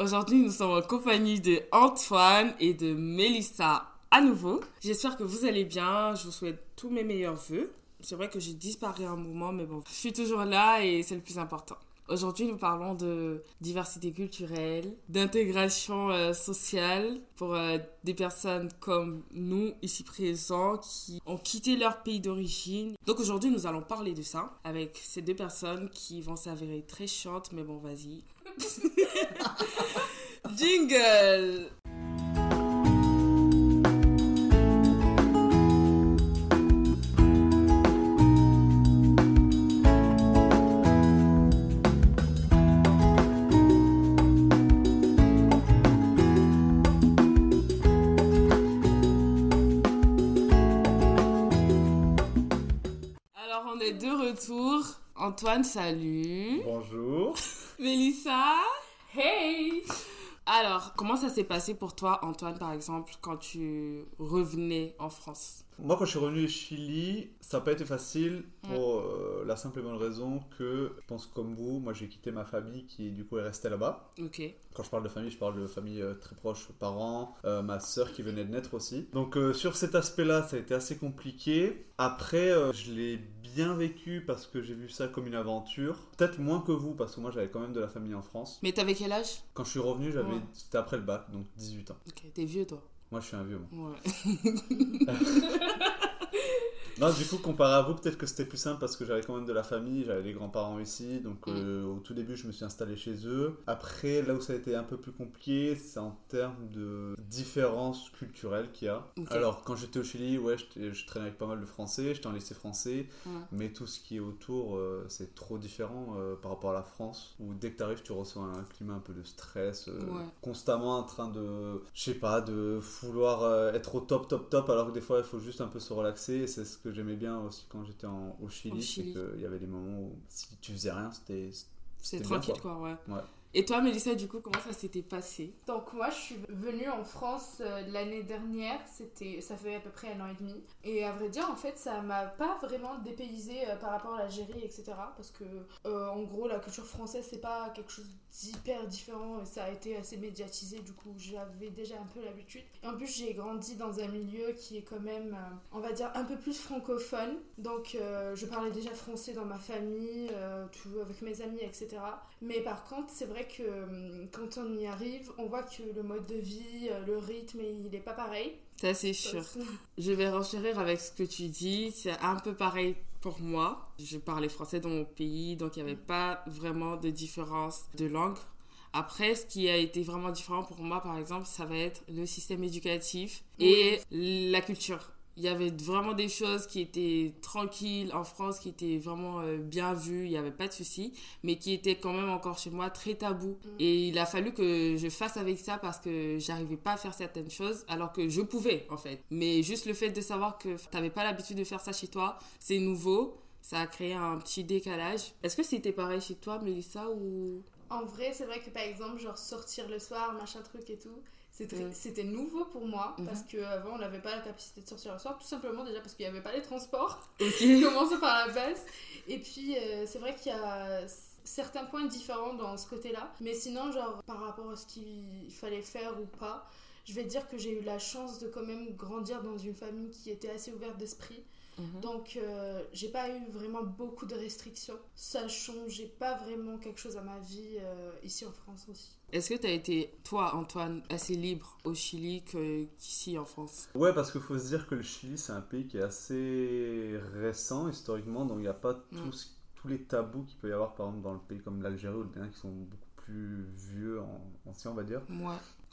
Aujourd'hui, nous sommes en compagnie de Antoine et de Mélissa à nouveau. J'espère que vous allez bien. Je vous souhaite tous mes meilleurs voeux. C'est vrai que j'ai disparu un moment, mais bon, je suis toujours là et c'est le plus important. Aujourd'hui, nous parlons de diversité culturelle, d'intégration euh, sociale pour euh, des personnes comme nous, ici présents, qui ont quitté leur pays d'origine. Donc aujourd'hui, nous allons parler de ça avec ces deux personnes qui vont s'avérer très chiantes, mais bon, vas-y. Jingle Alors on est de retour. Antoine, salut. Bonjour. Mélissa? Hey Alors, comment ça s'est passé pour toi, Antoine, par exemple, quand tu revenais en France? Moi, quand je suis revenu au Chili, ça n'a pas été facile pour euh, la simple et bonne raison que, je pense comme vous, moi j'ai quitté ma famille qui du coup est restée là-bas. Ok. Quand je parle de famille, je parle de famille euh, très proche, parents, euh, ma soeur qui venait de naître aussi. Donc euh, sur cet aspect-là, ça a été assez compliqué. Après, euh, je l'ai bien vécu parce que j'ai vu ça comme une aventure. Peut-être moins que vous parce que moi j'avais quand même de la famille en France. Mais t'avais quel âge? Quand je suis revenu, j'avais Ouais. c'était après le bac, donc 18 ans. Ok, t'es vieux, toi. Moi je suis un vieux. Moi. Ouais. Non, du coup, comparé à vous, peut-être que c'était plus simple parce que j'avais quand même de la famille, j'avais des grands-parents ici, donc euh, au tout début, je me suis installé chez eux. Après, là où ça a été un peu plus compliqué, c'est en termes de différences culturelles qu'il y a. Alors, quand j'étais au Chili, ouais, je traînais avec pas mal de Français, j'étais en lycée français, mais tout ce qui est autour, euh, c'est trop différent euh, par rapport à la France, où dès que tu arrives, tu reçois un climat un peu de stress, Ouais. constamment en train de, je sais pas, de vouloir être au top, top, top, alors que des fois, il faut juste un peu se relaxer, et c'est ce que j'aimais bien aussi quand j'étais au Chili, Au c'est Chili. qu'il y avait des moments où si tu faisais rien, c'était... C'était bien, tranquille, quoi, ouais. Ouais. Et toi, Mélissa, du coup, comment ça s'était passé? Donc moi je suis venue en France euh, l'année dernière, c'était ça fait à peu près un an et demi. Et à vrai dire en fait ça m'a pas vraiment dépaysé euh, par rapport à l'Algérie etc. Parce que euh, en gros la culture française c'est pas quelque chose d'hyper différent et ça a été assez médiatisé du coup j'avais déjà un peu l'habitude. Et en plus j'ai grandi dans un milieu qui est quand même on va dire un peu plus francophone. Donc je parlais déjà français dans ma famille, avec mes amis etc. Mais par contre, c'est vrai que hum, quand on y arrive, on voit que le mode de vie, euh, le rythme, il est pas pareil. Ça, c'est sûr. Je vais renchérir avec ce que tu dis. C'est un peu pareil pour moi. Je parlais français dans mon pays, donc il n'y avait pas vraiment de différence de langue. Après, ce qui a été vraiment différent pour moi, par exemple, ça va être le système éducatif et la culture. Il y avait vraiment des choses qui étaient tranquilles en France, qui étaient vraiment euh, bien vues, il n'y avait pas de souci, mais qui étaient quand même encore chez moi très tabou. Mm. Et il a fallu que je fasse avec ça parce que j'arrivais pas à faire certaines choses alors que je pouvais en fait. Mais juste le fait de savoir que tu n'avais pas l'habitude de faire ça chez toi, c'est nouveau, ça a créé un petit décalage. Est-ce que c'était pareil chez toi, Mélissa, ou... En vrai, c'est vrai que par exemple, genre sortir le soir, machin truc et tout, c'était Mm. c'était nouveau pour moi Mhm. parce qu'avant on n'avait pas la capacité de sortir le soir, tout simplement déjà parce qu'il n'y avait pas les transports. Ok. Commençons par la base. Et puis, euh, c'est vrai qu'il y a certains points différents dans ce côté-là. Mais sinon, genre, par rapport à ce qu'il fallait faire ou pas, je vais dire que j'ai eu la chance de quand même grandir dans une famille qui était assez ouverte d'esprit. Mhm. Donc, euh, j'ai pas eu vraiment beaucoup de restrictions. Ça changeait pas vraiment quelque chose à ma vie euh, ici en France aussi. Est-ce que tu as été, toi, Antoine, assez libre au Chili qu'ici en France? Ouais, parce qu'il faut se dire que le Chili, c'est un pays qui est assez récent historiquement, donc il n'y a pas tous, tous les tabous qu'il peut y avoir, par exemple, dans le pays comme l'Algérie ou le Bénin, qui sont beaucoup plus vieux, en, anciens, on va dire.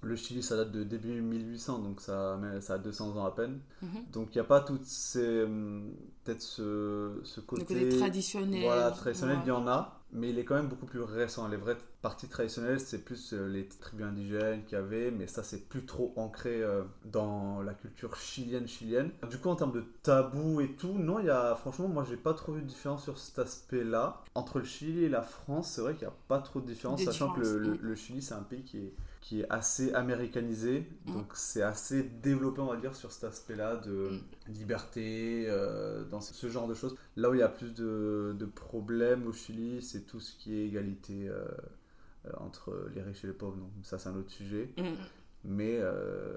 Le Chili, ça date de début 1800, donc ça, ça a 200 ans à peine. Mhm. Donc il n'y a pas toutes ces. hum, Peut-être ce, ce Le côté. côté traditionnel. Voilà, traditionnel, Ouais. il y en a, mais il est quand même beaucoup plus récent. Les vraies parties traditionnelles, c'est plus euh, les tribus indigènes qu'il y avait, mais ça, c'est plus trop ancré euh, dans la culture chilienne, chilienne. Du coup, en termes de tabou et tout, non, il y a, franchement, moi, j'ai pas trop vu de différence sur cet aspect-là. Entre le Chili et la France, c'est vrai qu'il n'y a pas trop de différence, Des sachant que le, le- le Chili, c'est un pays qui est, qui est assez américanisé, Mm. donc c'est assez développé, on va dire, sur cet aspect-là de Mm. liberté, euh, dans ce- genre de choses. Là où il y a plus de, de problèmes au Chili, c'est tout ce qui est égalité euh, entre les riches et les pauvres, donc ça c'est un autre sujet. Mm. Mais euh,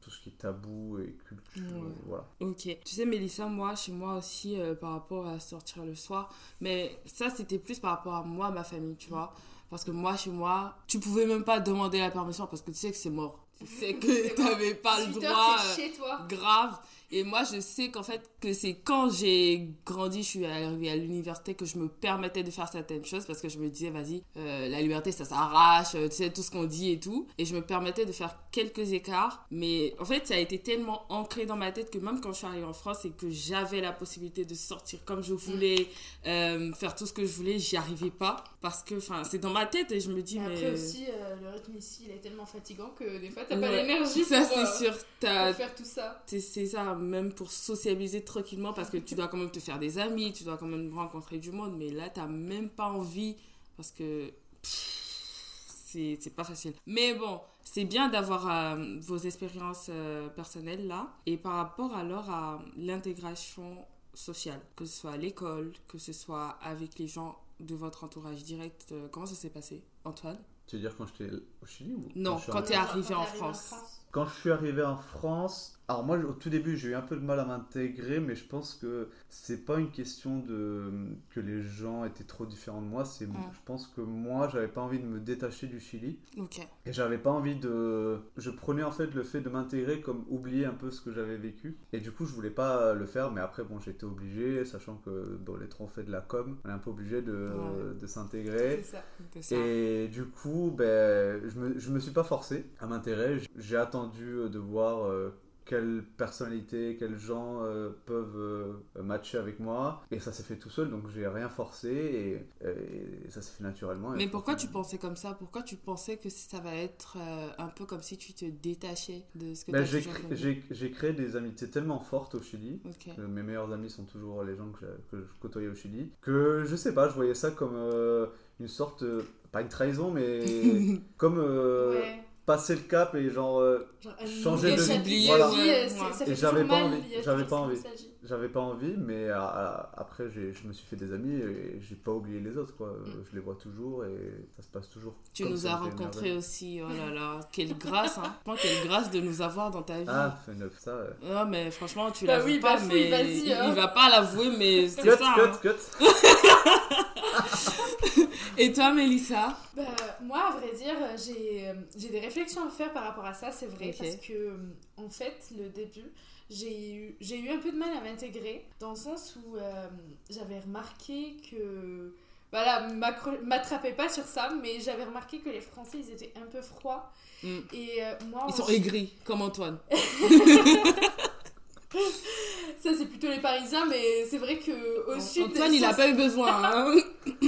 tout ce qui est tabou et culture, Ouais. voilà. Ok. Tu sais, Mélissa, moi, chez moi aussi, par rapport à sortir le soir, mais ça, c'était plus par rapport à moi, ma famille, tu vois. Parce que moi, chez moi, tu pouvais même pas demander la permission parce que tu sais que c'est mort. Tu sais que t'avais pas le 18 heures, droit. chez toi. euh, grave. Et moi, je sais qu'en fait, que c'est quand j'ai grandi, je suis arrivée à l'université, que je me permettais de faire certaines choses parce que je me disais, vas-y, euh, la liberté, ça s'arrache, euh, tu sais, tout ce qu'on dit et tout. Et je me permettais de faire quelques écarts. Mais en fait, ça a été tellement ancré dans ma tête que même quand je suis arrivée en France et que j'avais la possibilité de sortir comme je voulais, euh, faire tout ce que je voulais, j'y arrivais pas. Parce que, enfin, c'est dans ma tête et je me dis, Et mais. après aussi, euh, le rythme ici, il est tellement fatigant que des fois, t'as pas l'énergie Ça, pour, euh, c'est sûr. Pour faire tout ça. c'est ça, même pour sociabiliser tranquillement, parce que tu dois quand même te faire des amis, tu dois quand même rencontrer du monde, mais là, t'as même pas envie, parce que c'est pas facile. Mais bon, c'est bien d'avoir euh, vos expériences euh, personnelles là, et par rapport alors à l'intégration sociale, que ce soit à l'école, que ce soit avec les gens de votre entourage direct, euh, comment ça s'est passé, Antoine? Tu veux dire quand j'étais au Chili ou Non, suis quand arrivé- t'es arrivé t'es en France. Quand je suis arrivé en France, alors moi au tout début j'ai eu un peu de mal à m'intégrer, mais je pense que c'est pas une question de que les gens étaient trop différents de moi, c'est Mm. je pense que moi j'avais pas envie de me détacher du Chili Ok. et j'avais pas envie de je prenais en fait le fait de m'intégrer comme oublier un peu ce que j'avais vécu et du coup je voulais pas le faire mais après bon j'étais obligé sachant que bon les trois on fait de la com, on est un peu obligé de, Ouais. de s'intégrer. C'est ça. Et du coup, ben, je me, je me suis pas forcé à m'intéresser. J'ai attendu de voir euh, quelle personnalité, quels gens euh, peuvent euh, matcher avec moi. Et ça s'est fait tout seul, donc j'ai rien forcé et, et ça s'est fait naturellement. Mais pourquoi tu pensais comme ça? Pourquoi tu pensais que ça va être euh, un peu comme si tu te détachais de ce que ben, tu connu j'ai, j'ai créé des amitiés tellement fortes au Chili. Que mes meilleurs amis sont toujours les gens que, je côtoyais au Chili. Que je sais pas, je voyais ça comme euh, une sorte, euh, pas une trahison, mais comme euh, ouais. Passer le cap et genre euh, Genre, changer de- voilà. vie, ouais, euh, Et fait j'avais pas envie, j'avais pas envie. J'avais pas envie, mais à- à- après j'ai- je me suis fait des amis et j'ai pas oublié les autres. Quoi. Euh, Mm. Je les vois toujours et ça se passe toujours. Tu nous as rencontrés aussi, oh là là, quelle grâce, hein. Franchement, quelle grâce de nous avoir dans ta vie. Ah, fais neuf, ça. euh. Non, mais franchement, tu Bah l'avoues oui, pas, bah mais vas-y, il, hein. il va pas l'avouer, mais c'est Cut, ça. cut, hein. cut. Et toi, Mélissa Bah, moi, à vrai dire, j'ai des réflexions à faire par rapport à ça, c'est vrai, parce que, en fait, le début, j'ai eu, eu un peu de mal à m'intégrer, dans le sens où euh, j'avais remarqué que. Voilà, m'attrapez pas sur ça, mais j'avais remarqué que les Français, ils étaient un peu froids. Mm. Et euh, moi, Ils sont aigris, comme Antoine. Ça, c'est plutôt les Parisiens, mais c'est vrai que au sud. Antoine, il a ça- pas eu besoin. Hein.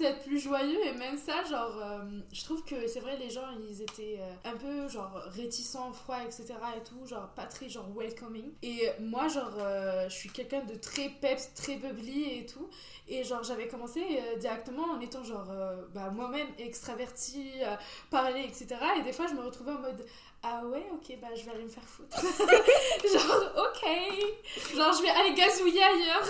Censé être plus joyeux, et même ça, genre, euh, je trouve que c'est vrai, les gens, ils étaient euh, un peu, genre, réticents, froids, etc. et tout, genre, pas très, genre, welcoming. Et moi, genre, euh, je suis quelqu'un de très peps, très bubbly et tout. Et genre, j'avais commencé directement en étant, genre, bah, moi-même extravertie, parler, etc. Et des fois, je me retrouvais en mode. Ah ouais, ok, bah je vais aller me faire foutre. genre, ok. Genre, je vais aller gazouiller ailleurs.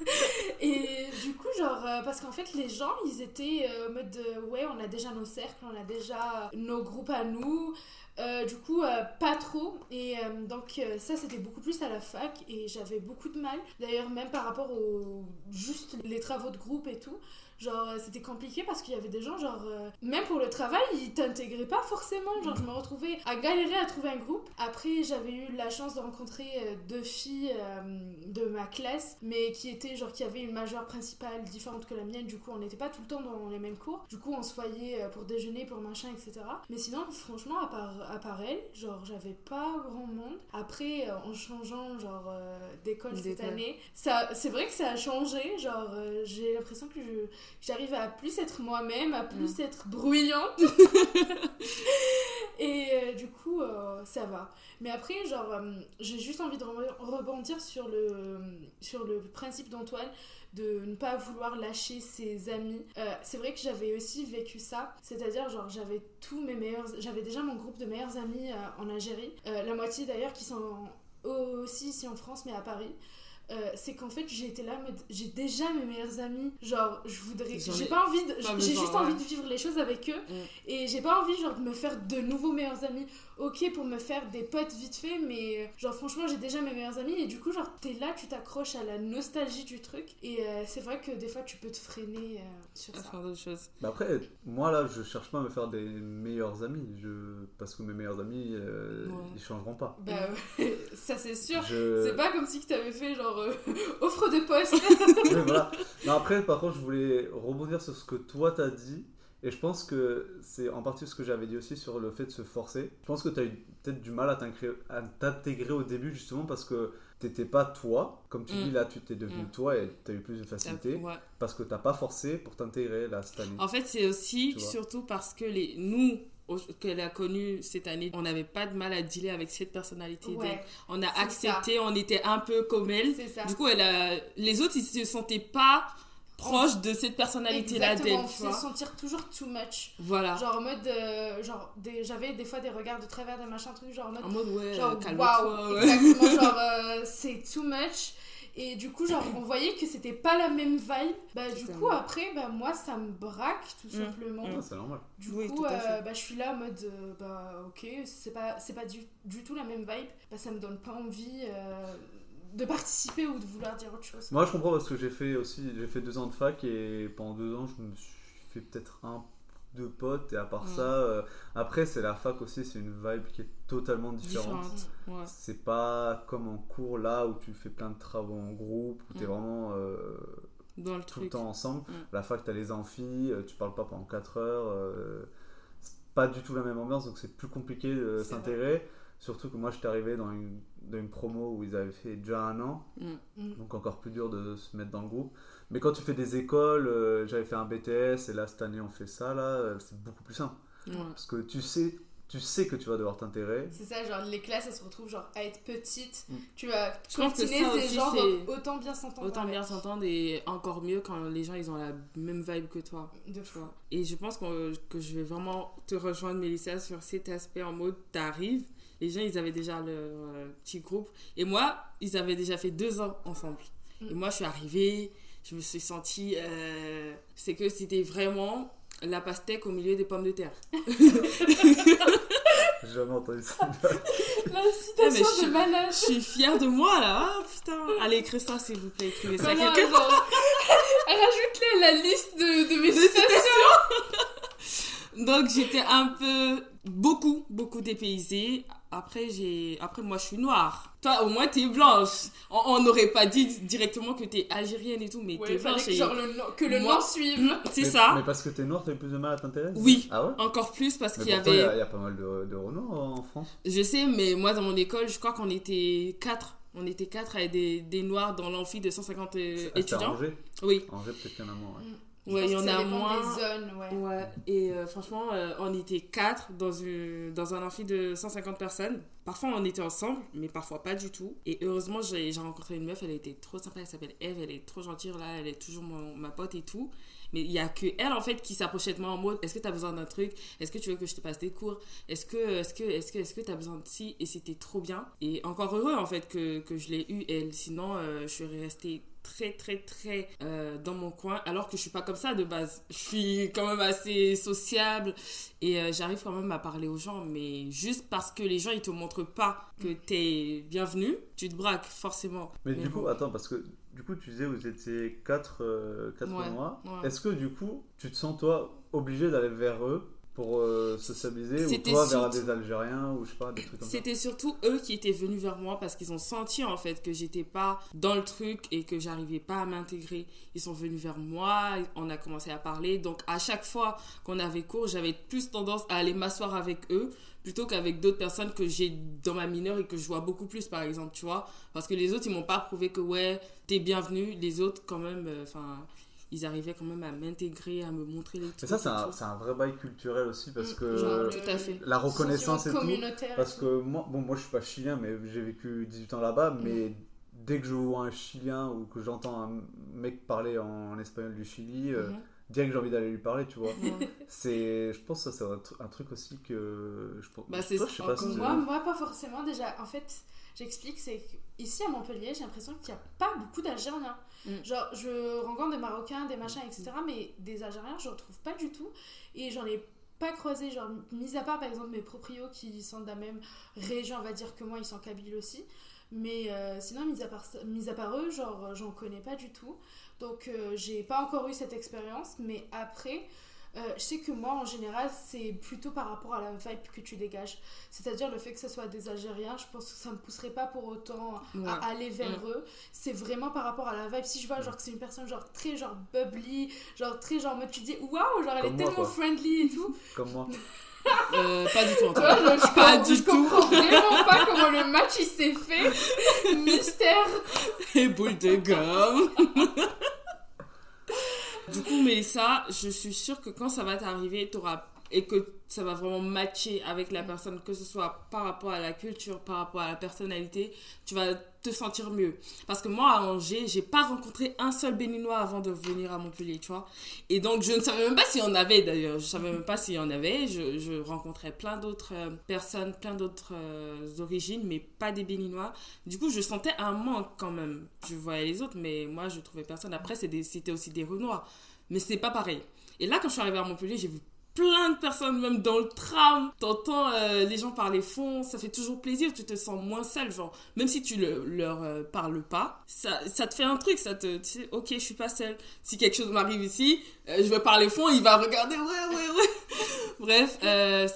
Et du coup, genre, euh, parce qu'en fait, les gens, ils étaient euh, en mode de, ouais, on a déjà nos cercles, on a déjà nos groupes à nous. Euh, du coup, euh, pas trop. Et euh, donc, euh, ça, c'était beaucoup plus à la fac et j'avais beaucoup de mal. D'ailleurs, même par rapport aux juste les travaux de groupe et tout. Genre, euh, c'était compliqué parce qu'il y avait des gens, genre, euh, même pour le travail, ils t'intégraient pas forcément. Genre, je me retrouvais à galérer à trouver un groupe. Après, j'avais eu la chance de rencontrer euh, deux filles euh, de ma classe, mais qui étaient, genre, qui avaient une majeure principale différente que la mienne. Du coup, on n'était pas tout le temps dans les mêmes cours. Du coup, on se voyait pour déjeuner, pour machin, etc. Mais sinon, franchement, à part, à part elle, genre, j'avais pas grand monde. Après, en changeant, genre, euh, d'école cette année, ça, c'est vrai que ça a changé. Genre, j'ai l'impression que je j'arrive à plus être moi-même, à plus être bruyante. Et euh, du coup, euh, ça va. Mais après, genre, euh, j'ai juste envie de re- rebondir sur le, sur le principe d'Antoine de ne pas vouloir lâcher ses amis. C'est vrai que j'avais aussi vécu ça, c'est-à-dire genre j'avais tous mes meilleurs, j'avais déjà mon groupe de meilleurs amis en Algérie, la moitié d'ailleurs qui sont aussi ici en France mais à Paris. Euh, c'est qu'en fait j'ai été là, j'ai déjà mes meilleurs amis. Genre, je voudrais. J'ai ai pas envie de. J'ai juste ouais. envie de vivre les choses avec eux. Mm. Et j'ai pas envie, genre, de me faire de nouveaux meilleurs amis. Ok, pour me faire des potes vite fait, mais genre, franchement, j'ai déjà mes meilleurs amis. Et du coup, genre, t'es là, tu t'accroches à la nostalgie du truc. Et euh, c'est vrai que des fois, tu peux te freiner euh, sur À ça. faire d'autres choses. Bah après, moi là, je cherche pas à me faire des meilleurs amis, je... parce que mes meilleurs amis, euh, Ouais. ils changeront pas. Bah, ouais, ça c'est sûr. Je... C'est pas comme si que t'avais fait genre euh, offre de poste. Voilà. Non, après, par contre, je voulais rebondir sur ce que toi t'as dit. Et je pense que c'est en partie ce que j'avais dit aussi sur le fait de se forcer. Je pense que tu as eu peut-être du mal à t'intégrer- au début justement parce que t'étais pas toi. Comme tu Mm. dis là, tu t'es devenu Mm. toi et tu as eu plus de facilité Ouais. parce que t'as pas forcé pour t'intégrer là cette année. En fait, c'est aussi surtout parce que les, nous, qu'elle a connu cette année, on n'avait pas de mal à dealer avec cette personnalité. Ouais, On a accepté, on était un peu comme elle. Du coup, elle a... les autres, ils se sentaient pas proches de cette personnalité-là d'elle, on se sentir toujours too much. Voilà. Genre en mode, euh, genre des- j'avais des fois des regards de travers des machins trucs, genre en mode, En mode, ouais, genre ouais. exactement, genre euh, c'est too much. Et du coup, genre, on voyait que c'était pas la même vibe. Bah, du coup, après, bah, moi, ça me braque, tout Mm. simplement. Ah, c'est normal. Du Oui, coup, euh, bah, je suis là en mode, euh, bah, ok, c'est pas, c'est pas du, du tout la même vibe. Bah, ça me donne pas envie euh, de participer ou de vouloir dire autre chose. Moi, je comprends parce que j'ai fait aussi, j'ai fait deux ans de fac et pendant deux ans, je me suis fait peut-être un, deux potes et à part Mm. ça, euh, après c'est la fac aussi, c'est une vibe qui est totalement différente. Différente. Ouais. C'est pas comme en cours là où tu fais plein de travaux en groupe, où tu es Mm. vraiment euh, Dans le tout le temps ensemble. Mm. La fac, tu as les amphis, euh, tu parles pas pendant 4 heures. euh, c'est pas du tout la même ambiance, donc c'est plus compliqué de s'intégrer. Surtout que moi, j'étais arrivé dans une, dans une promo où ils avaient fait déjà un an, Mm. Mm. donc encore plus dur de se mettre dans le groupe. Mais quand tu fais des écoles, euh, j'avais fait un BTS et là cette année on fait ça, là, euh, c'est beaucoup plus simple. Ouais. Parce que tu sais, tu sais que tu vas devoir t'intégrer. C'est ça, genre les classes elles se retrouvent genre à être petites. Mm. Tu vas continuer ces aussi, gens autant bien s'entendre. Autant avec. bien s'entendre et encore mieux quand les gens ils ont la même vibe que toi. De vois. Et je pense qu'on- que je vais vraiment te rejoindre, Mélissa, sur cet aspect en mode t'arrives. Les gens, ils avaient déjà leur euh, petit groupe. Et moi, ils avaient déjà fait deux ans ensemble. Mm. Et moi, je suis arrivée, je me suis sentie. euh, c'est que c'était vraiment la pastèque au milieu des pommes de terre. J'ai jamais entendu ça. La citation je- de malade. Je suis fière de moi là. Ah, putain. Allez, écrivez ça, s'il vous plaît. Écrivez ça. Voilà, Quelqu'un- Rajoute-les à la liste de, de mes citations. Donc j'étais un peu beaucoup beaucoup dépaysée. Après j'ai après moi je suis noire. Toi au moins t'es blanche. On n'aurait pas dit directement que t'es algérienne et tout mais Ouais, t'es blanche que, et genre, le nom- que le Moi- nom suive. c'est mais, ça. Mais parce que t'es noir, t'as eu plus de mal à t'intéresser Oui. Ah ouais? Encore plus parce qu'il y pourtant, il y, avait il y a pas mal de, de renoms en France. je sais mais moi dans mon école je crois qu'on était quatre. On était quatre avec des, des noirs dans l'amphi de 150 euh, Ah, à étudiants. Angers? Oui. Angers, peut-être qu'il y en a moins. ouais. Ouais, il y en a moins. des zones, ouais. Ouais, et euh, franchement, euh, on était quatre dans, une, dans un amphi de 150 personnes. Parfois, on était ensemble, mais parfois pas du tout. Et heureusement, j'ai rencontré une meuf, elle était trop sympa, elle s'appelle Eve, elle est trop gentille, là, elle est toujours mon- ma pote et tout. Mais il y a que elle, en fait, qui s'approchait de moi en mode est-ce que tu as besoin d'un truc? Est-ce que tu veux que je te passe des cours? Est-ce que est-ce que est-ce que est-ce que tu as besoin de ci? Et c'était trop bien. Et encore heureux, en fait, que, que je l'ai eu, elle. Sinon, euh, je serais restée très très très euh, dans mon coin alors que je suis pas comme ça de base. Je suis quand même assez sociable et euh, j'arrive quand même à parler aux gens mais juste parce que les gens ils te montrent pas que t'es bienvenu tu te braques forcément. Mais, du coup, attends, parce que du coup, tu disais vous étiez 4 quatre Ouais, ouais. Est-ce que du coup, tu te sens toi obligé d'aller vers eux pour euh, ou toi vers des Algériens ou je sais pas, des trucs comme ça C'était surtout eux qui étaient venus vers moi parce qu'ils ont senti en fait que j'étais pas dans le truc et que j'arrivais pas à m'intégrer. Ils sont venus vers moi, on a commencé à parler. Donc à chaque fois qu'on avait cours, j'avais plus tendance à aller m'asseoir avec eux plutôt qu'avec d'autres personnes que j'ai dans ma mineure et que je vois beaucoup plus par exemple, tu vois. Parce que les autres, ils m'ont pas prouvé que ouais, t'es bienvenu. Les autres, quand même, euh, enfin. Ils arrivaient quand même à m'intégrer, à me montrer les trucs. Mais ça, c'est un, un vrai bail culturel aussi parce Mm, que genre, tout à fait. la reconnaissance et tout. communautaire. Parce que moi, bon, moi je suis pas chilien, mais j'ai vécu 18 ans là-bas. Mais dès que je vois un chilien ou que j'entends un mec parler en espagnol du Chili, euh, Mhm. direct j'ai envie d'aller lui parler, tu vois. C'est, je pense que ça c'est un, tru- un truc aussi que je pense. Bah, c'est- toi, je sais pas si Moi, moi, pas forcément. Déjà, en fait, j'explique, c'est qu'ici à Montpellier, j'ai l'impression qu'il n'y a pas beaucoup d'Algériens. Mm. Genre, je rencontre des Marocains, des machins, etc. Mais des Algériens, je ne retrouve pas du tout. Et j'en ai pas croisé, genre, mis à part par exemple mes proprios qui sont de la même région, on va dire que moi, ils sont kabyles aussi. Mais euh, sinon, mis à, part, mis à part eux, genre, j'en connais pas du tout. Donc, euh, j'ai pas encore eu cette expérience. Mais après, euh, je sais que moi, en général, c'est plutôt par rapport à la vibe que tu dégages. C'est-à-dire le fait que ce soit des Algériens, je pense que ça me pousserait pas pour autant Ouais. à aller vers eux. C'est vraiment par rapport à la vibe. Si je vois genre que c'est une personne genre très genre bubbly, genre très genre mode tu dis waouh, genre elle Comme est moi, tellement quoi. friendly et tout. Comme moi. Euh, pas du tout, je, Pas du je tout. comprends vraiment pas comment le match il s'est fait. Mystère. Et boule de gomme. du coup, Mélissa, je suis sûre que quand ça va t'arriver, t'auras et que ça va vraiment matcher avec la personne, que ce soit par rapport à la culture, par rapport à la personnalité, tu vas te sentir mieux. Parce que moi, à Angers, j'ai pas rencontré un seul béninois avant de venir à Montpellier, tu vois. Et donc, je ne savais même pas s'il y en avait d'ailleurs. Je savais même pas s'il y en avait. Je, je rencontrais plein d'autres euh, personnes, plein d'autres euh, origines, mais pas des béninois. Du coup, je sentais un manque quand même. Je voyais les autres, mais moi, je trouvais personne. Après, c'était aussi des Renois. Mais c'est pas pareil. Et là, quand je suis arrivée à Montpellier, j'ai vu plein de personnes, même dans le tram. T'entends euh, les gens parler fond, ça fait toujours plaisir, tu te sens moins seul. Genre, même si tu le- leur euh, parles pas, ça, ça te fait un truc, ça te. Tu sais, ok, je suis pas seule. Si quelque chose m'arrive ici, euh, je vais parler fond, il va regarder, ouais, ouais, ouais. Bref,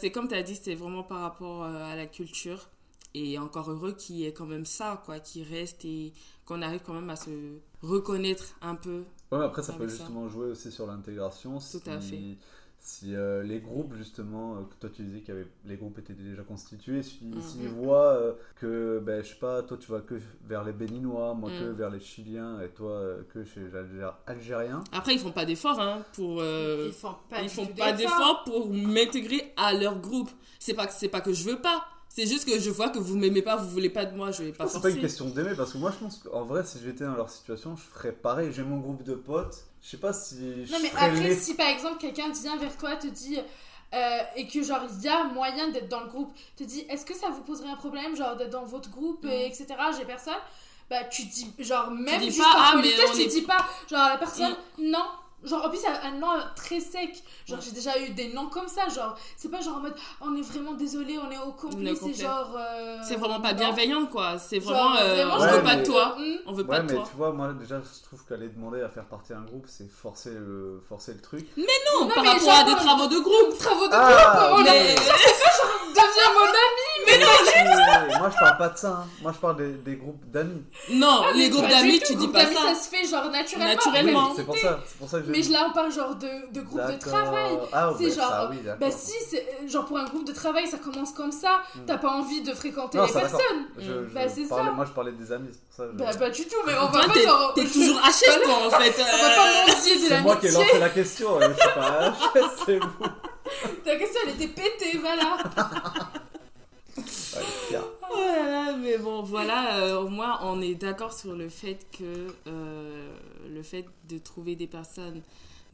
c'est comme tu as dit, c'est vraiment par rapport à la culture. Et encore heureux qu'il y ait quand même ça, quoi, qui reste et qu'on arrive quand même à se reconnaître un peu. Ouais, mais après, ça peut ça. justement jouer aussi sur l'intégration. Tout à fait. Si euh, les groupes, justement, euh, que toi tu disais que les groupes étaient déjà constitués, si- Mhm. s'ils voient euh, que, ben, je sais pas, toi tu vas que vers les Béninois, moi que Mhm. vers les Chiliens, et toi euh, que chez les Algé- Algériens, Après, ils font pas d'efforts hein, pour. euh, Ils font pas, ils font pas d'efforts pour m'intégrer à leur groupe. C'est pas que c'est pas que je veux pas. C'est juste que je vois que vous m'aimez pas, vous voulez pas de moi, je vais pas c'est pas une question d'aimer, parce que moi je pense qu'en vrai, si j'étais dans leur situation, je ferais pareil. J'ai mon groupe de potes, je sais pas si. je Non mais après les- si par exemple quelqu'un vient vers toi te dit euh, et que genre il y a moyen d'être dans le groupe, te dit est-ce que ça vous poserait un problème genre d'être dans votre groupe Mm. et etc. J'ai personne? Bah tu dis genre même dis juste pas, par ah, politesse tu est- dis pas genre la personne non. Genre en plus un, un nom très sec. Genre Ouais. j'ai déjà eu des noms comme ça genre c'est pas genre en mode on est vraiment désolé on est au On complet c'est genre euh, C'est vraiment pas non. bienveillant, quoi. C'est Genre, vraiment. euh, vraiment, on je veut Ouais, pas de mais- toi. Hmm. On veut Ouais, pas de mais toi. tu vois, moi déjà, je trouve qu'aller demander à faire partie d'un groupe, c'est forcer le, forcer le truc. Non, Non, par mais rapport genre, à des travaux de groupe. Travaux de Ah, groupe on mais- a- deviens mon ami Mais non Moi je parle pas de ça, hein. moi je parle des, des groupes d'amis. Non, Ah, les mais groupes d'amis, tu dis pas d'amis, ça. ça se fait genre naturellement. Naturellement. en C'est pour réalité. ça, c'est pour ça que Mais je là on parle genre de, de groupe de travail. Ah, C'est ouais, genre, ça, oui. Bah si, c'est genre pour un groupe de travail, ça commence comme ça. Hmm. T'as pas envie de fréquenter Non, les personnes. Je, je Bah, c'est parlais- ça. Moi je parlais des amis, c'est pour ça. je- Bah pas du tout, mais on va pas t'es genre. t'es toujours HS, toi, en fait. On va pas mentir de c'est moi qui ai lancé la question, euh, je pas, c'est vous. Ta question elle était pétée, voilà. Oh là là, mais bon, voilà, euh, au moins on est d'accord sur le fait que euh, le fait de trouver des personnes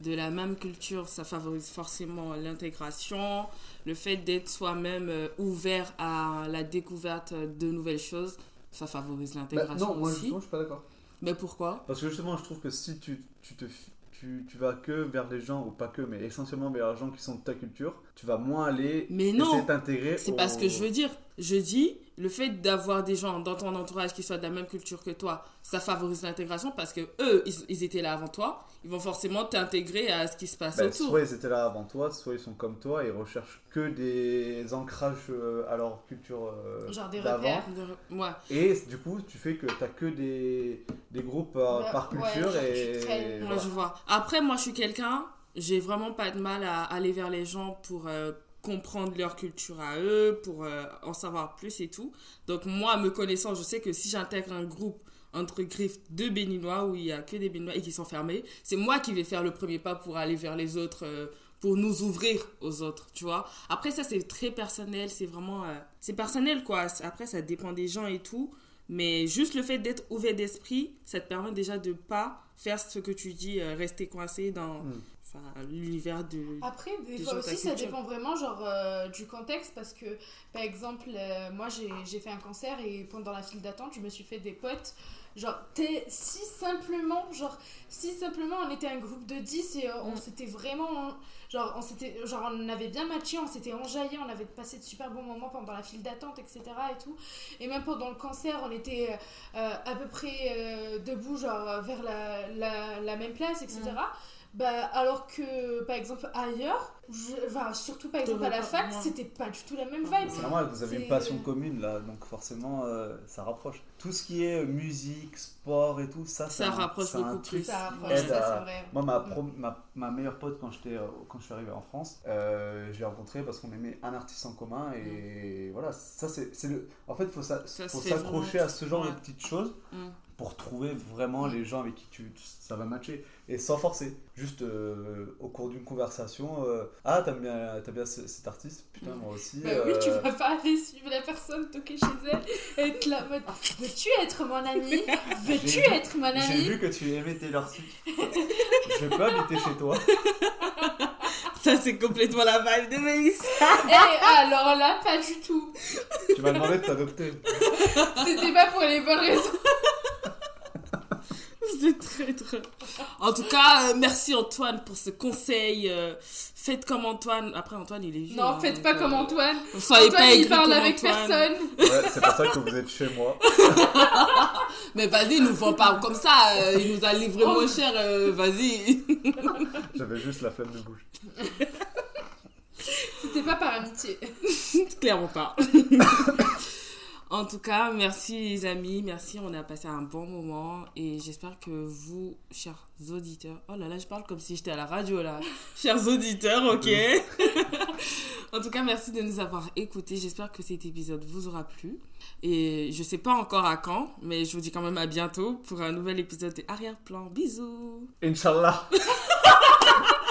de la même culture, ça favorise forcément l'intégration. Le fait d'être soi-même euh, ouvert à la découverte de nouvelles choses, ça favorise Bah, l'intégration non, moi aussi. justement, je suis pas d'accord. Mais pourquoi? Parce que justement, je trouve que si tu, tu te fi- tu, tu vas que vers les gens, ou pas que, mais essentiellement vers les gens qui sont de ta culture, tu vas moins aller Mais non, t'intégrer. c'est au- pas ce que je veux dire. Je dis, le fait d'avoir des gens dans ton entourage qui soient de la même culture que toi, ça favorise l'intégration parce que eux, ils, ils étaient là avant toi. Ils vont forcément t'intégrer à ce qui se passe Bah, autour. soit ils étaient là avant toi, soit ils sont comme toi et recherchent que des ancrages euh, à leur culture euh, Genre des d'avant. repères. De- Ouais. Et du coup, tu fais que t'as que des, des groupes par, Bah, par ouais, culture genre, et. tu. Ouais, voilà. je vois. Après, moi, je suis quelqu'un, j'ai vraiment pas de mal à aller vers les gens pour euh, comprendre leur culture à eux, pour euh, en savoir plus et tout. Donc, moi, me connaissant, je sais que si j'intègre un groupe entre griffes de béninois où il y a que des béninois et qui sont fermés, c'est moi qui vais faire le premier pas pour aller vers les autres, euh, pour nous ouvrir aux autres, tu vois. Après, ça, c'est très personnel, c'est vraiment. euh, c'est personnel, quoi. Après, ça dépend des gens et tout. Mais juste le fait d'être ouvert d'esprit, ça te permet déjà de pas faire ce que tu dis, rester coincé dans. Mm. Enfin, l'univers de. Après, des fois aussi, ça dépend vraiment genre euh, du contexte parce que, par exemple, euh, moi j'ai fait un concert et pendant la file d'attente, je me suis fait des potes. Genre, t'es si simplement, genre, si simplement on était un groupe de 10 et euh, on Mm. s'était vraiment, genre, on s'était, genre, on avait bien matché, on s'était enjaillé, on avait passé de super bons moments pendant la file d'attente, etc. et tout. Et même pendant le concert, on était à peu près debout, genre, vers la, la, la même place, etc. Mm. Bah, alors que, par exemple, ailleurs, je- enfin, surtout par exemple à la fac, c'était pas du tout la même vibe. C'est normal, vous avez une passion commune là, donc forcément euh, ça rapproche. Tout ce qui est musique, sport et tout, ça, Ça rapproche beaucoup plus. Ça rapproche, aide ça à- c'est vrai. Moi, ma, Mm. ma, ma meilleure pote, quand, j'étais, euh, quand je suis arrivé en France, euh, je l'ai rencontrée parce qu'on aimait un artiste en commun. Et voilà, ça, c'est, c'est le. En fait, il faut, Mm. Faut s'accrocher à ce genre Ouais. de petites choses Mm. Pour trouver vraiment les gens avec qui tu, ça va matcher. Et sans forcer. Juste euh, au cours d'une conversation euh, Ah, t'aimes bien, t'aimes bien ce- cet artiste? Putain, moi aussi. Bah oui, tu euh, vas pas aller suivre la personne, toquer chez elle et être là en mode Veux-tu être mon ami? Veux-tu J'ai être mon J'ai ami vu que tu aimais Taylor Swift. je peux habiter chez toi. Ça, c'est complètement la vibe de Mélissa. Eh, alors là, pas du tout. Tu m'as demandé de t'adopter. C'était pas pour les bonnes raisons. C'est très drôle. En tout cas, euh, merci Antoine pour ce conseil. euh, faites comme Antoine. Après, Antoine, il est vieux. Non, hein, faites donc, pas euh, comme Antoine. Soyez Antoine, pas il aigris parle comme avec Antoine. personne. Ouais, c'est pour ça que vous êtes chez moi. Mais vas-y, nous vend pas comme ça. euh, il nous a livré Oh. moins cher. euh, vas-y. J'avais juste la flemme de bouger. C'était pas par amitié. Clairement pas. En tout cas, merci les amis. Merci, on a passé un bon moment. Et j'espère que vous, chers auditeurs. Oh là là, je parle comme si j'étais à la radio là. chers auditeurs, ok. en tout cas, merci de nous avoir écoutés. J'espère que cet épisode vous aura plu. Et je sais pas encore à quand, mais je vous dis quand même à bientôt pour un nouvel épisode de Arrière-plan. Bisous. Inch'Allah.